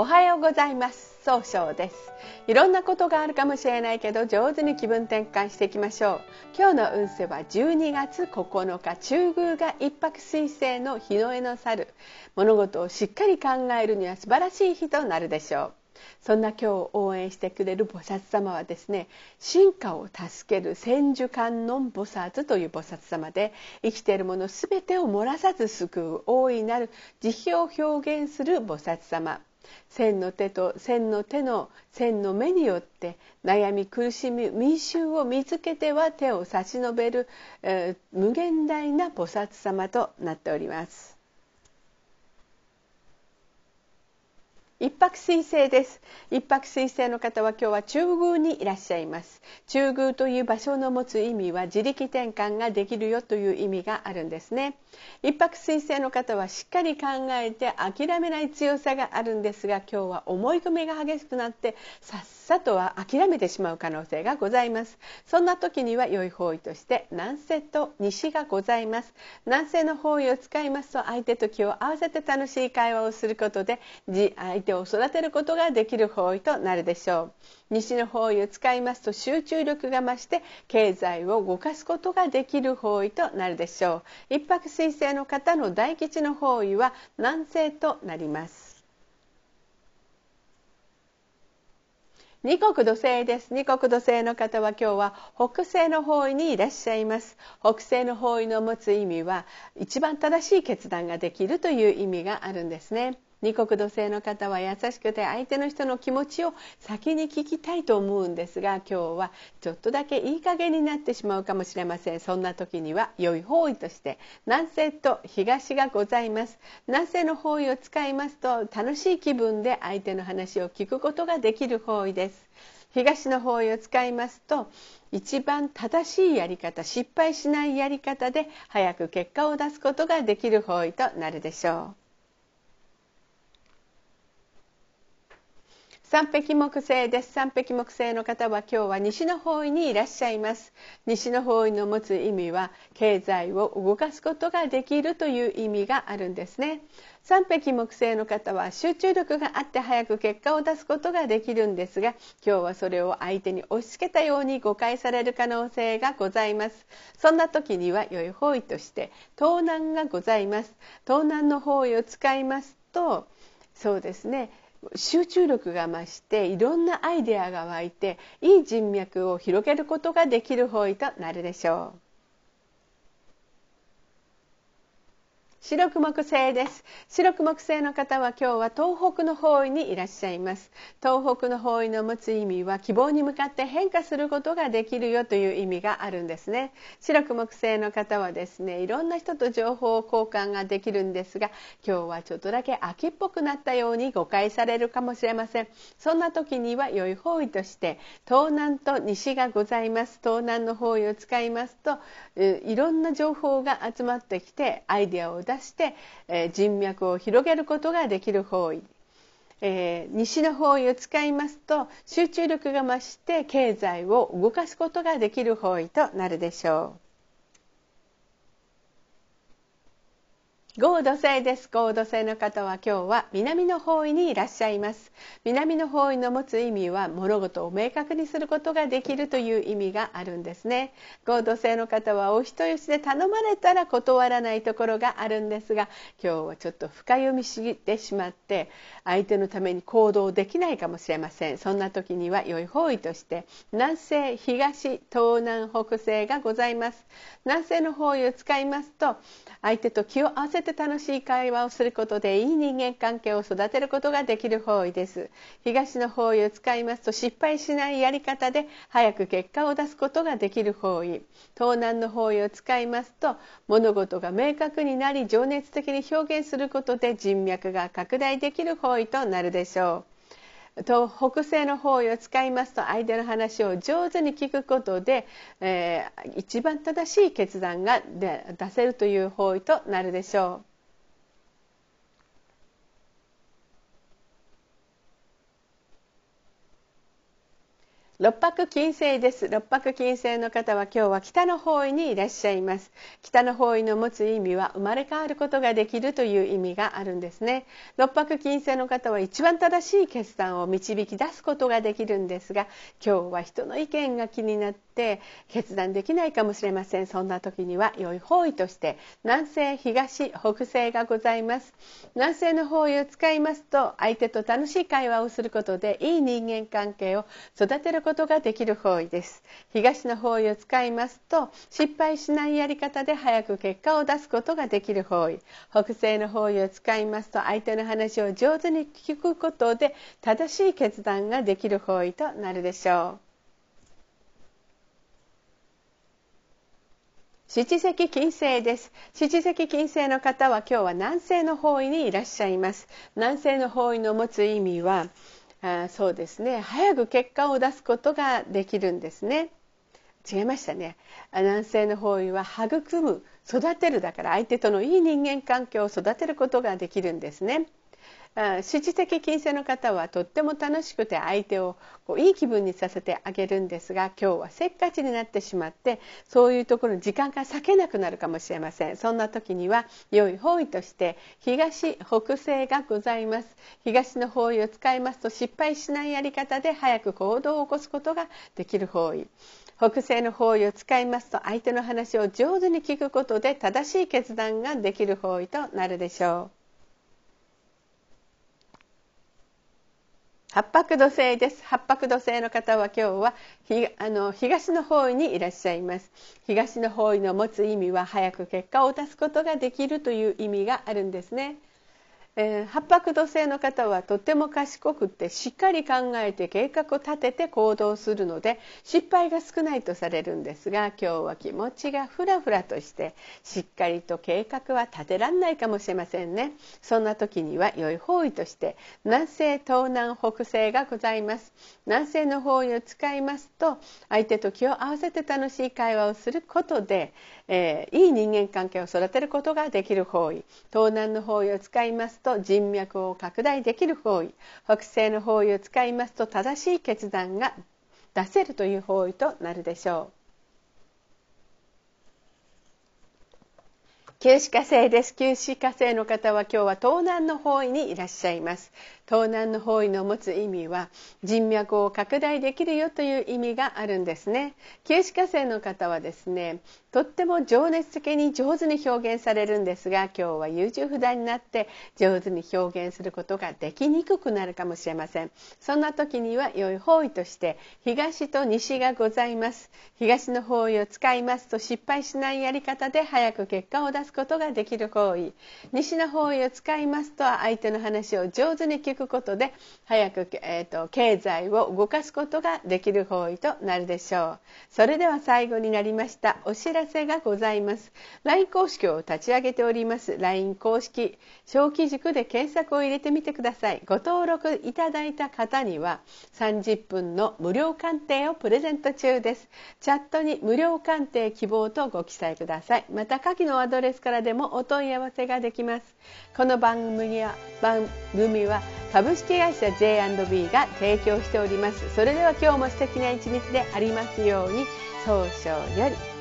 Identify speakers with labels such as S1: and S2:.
S1: おはようございます。総称です。いろんなことがあるかもしれないけど上手に気分転換していきましょう。今日の運勢は12月9日中宮が一泊水星の日の絵の猿。物事をしっかり考えるには素晴らしい日となるでしょう。そんな今日応援してくれる菩薩様はですね進化を助ける千手観音菩薩という菩薩様で生きているもの全てを漏らさず救う大いなる慈悲を表現する菩薩様千の手と千の手の千の目によって悩み苦しみ民衆を見つけては手を差し伸べる、えー、無限大な菩薩様となっております。一泊水星です。一泊水星の方は今日は中宮にいらっしゃいます。中宮という場所の持つ意味は自力転換ができるよという意味があるんですね。一泊水星の方はしっかり考えて諦めない強さがあるんですが今日は思い込みが激しくなってさっさとは諦めてしまう可能性がございます。そんな時には良い方位として南西と西がございます。南西の方位を使いますと相手と気を合わせて楽しい会話をすることで相手を育てることができる方位となるでしょう。西の方位を使いますと集中力が増して経済を動かすことができる方位となるでしょう。一泊水星の方の大吉の方位は南西となります二国土星です。二国土星の方は今日は北西の方位にいらっしゃいます。北西の方位の持つ意味は一番正しい決断ができるという意味があるんですね。二国土星の方は優しくて相手の人の気持ちを先に聞きたいと思うんですが今日はちょっとだけいい加減になってしまうかもしれません。そんな時には良い方位として南西と東がございます。南西の方位を使いますと楽しい気分で相手の話を聞くことができる方位です。東の方位を使いますと一番正しいやり方失敗しないやり方で早く結果を出すことができる方位となるでしょう。三匹木星です。三匹木星の方は今日は西の方位にいらっしゃいます。西の方位の持つ意味は経済を動かすことができるという意味があるんですね。三匹木星の方は集中力があって早く結果を出すことができるんですが今日はそれを相手に押し付けたように誤解される可能性がございます。そんな時には良い方位として盗難がございます。盗難の方位を使いますとそうですね。集中力が増していろんなアイデアが湧いていい人脈を広げることができる方位となるでしょう。白く木星です。白く木星の方は今日は東北の方位にいらっしゃいます。東北の方位の持つ意味は希望に向かって変化することができるよという意味があるんですね。白く木星の方はですねいろんな人と情報交換ができるんですが今日はちょっとだけ秋っぽくなったように誤解されるかもしれません。そんな時には良い方位として東南と西がございます。東南の方位を使いますといろんな情報が集まってきてアイデアを出して、え人脈を広げることができる方位、えー、西の方位を使いますと集中力が増して経済を動かすことができる方位となるでしょう。合土星です。合土星の方は今日は南の方位にいらっしゃいます。南の方位の持つ意味は物事を明確にすることができるという意味があるんですね。合土星の方はお人よしで頼まれたら断らないところがあるんですが今日はちょっと深読みしてしまって相手のために行動できないかもしれません。そんな時には良い方位として南西東東南北西がございます。南西の方位を使いますと相手と気を合わせて楽しい会話をすることでいい人間関係を育てることができる方位です。東の方位を使いますと失敗しないやり方で早く結果を出すことができる方位。東南の方位を使いますと物事が明確になり情熱的に表現することで人脈が拡大できる方位となるでしょう。と北西の方位を使いますと相手の話を上手に聞くことで、えー、一番正しい決断が出せるという方位となるでしょう。六白金星です。六白金星の方は今日は北の方位にいらっしゃいます。北の方位の持つ意味は生まれ変わることができるという意味があるんですね。六白金星の方は一番正しい決断を導き出すことができるんですが今日は人の意見が気になって決断できないかもしれません。そんな時には良い方位として南西東北西がございます。南西の方位を使いますと相手と楽しい会話をすることでいい人間関係を育てることができる方位です。東の方位を使いますと失敗しないやり方で早く結果を出すことができる方位。北西の方位を使いますと相手の話を上手に聞くことで正しい決断ができる方位となるでしょう。七石金星です。七石金星の方は今日は南西の方位にいらっしゃいます。南西の方位の持つ意味はあそうですね。早く結果を出すことができるんですね。違いましたね。男性の方位は育む育てるだから相手とのいい人間関係を育てることができるんですね。支持的金星の方はとっても楽しくて相手をこういい気分にさせてあげるんですが今日はせっかちになってしまってそういうところ時間が割けなくなるかもしれません。そんな時には良い方位として東北西がございます。東の方位を使いますと失敗しないやり方で早く行動を起こすことができる方位。北西の方位を使いますと相手の話を上手に聞くことで正しい決断ができる方位となるでしょう。八白土星です。八白土星の方は今日はあの東の方位にいらっしゃいます。東の方位の持つ意味は早く結果を出すことができるという意味があるんですね。えー、八白土星の方はとても賢くってしっかり考えて計画を立てて行動するので失敗が少ないとされるんですが今日は気持ちがふらふらとしてしっかりと計画は立てらんないかもしれませんね。そんな時には良い方位として南西東南北西がございます。南西の方位を使いますと相手と気を合わせて楽しい会話をすることで、えー、いい人間関係を育てることができる方位。東南の方位を使いますとと人脈を拡大できる方位北西の方位を使いますと正しい決断が出せるという方位となるでしょう。九死火星です。九死火星の方は今日は東南の方位にいらっしゃいます。東南の方位の持つ意味は人脈を拡大できるよという意味があるんですね九死火星の方はですねとっても情熱的に上手に表現されるんですが今日は優柔不断になって上手に表現することができにくくなるかもしれませんそんな時には良い方位として東と西がございます東の方位を使いますと失敗しないやり方で早く結果を出すことができる方位西の方位を使いますと相手の話を上手に聞くくことで早く、えーと、経済を動かすことができる方位となるでしょう。それでは最後になりましたお知らせがございます。LINE 公式を立ち上げております。LINE 公式小規塾で検索を入れてみてください。ご登録いただいた方には30分の無料鑑定をプレゼント中です。チャットに無料鑑定希望とご記載ください。また下記のアドレスからでもお問い合わせができます。この番組は番組は株式会社 J&B が提供しております。それでは今日も素敵な一日でありますように早々より。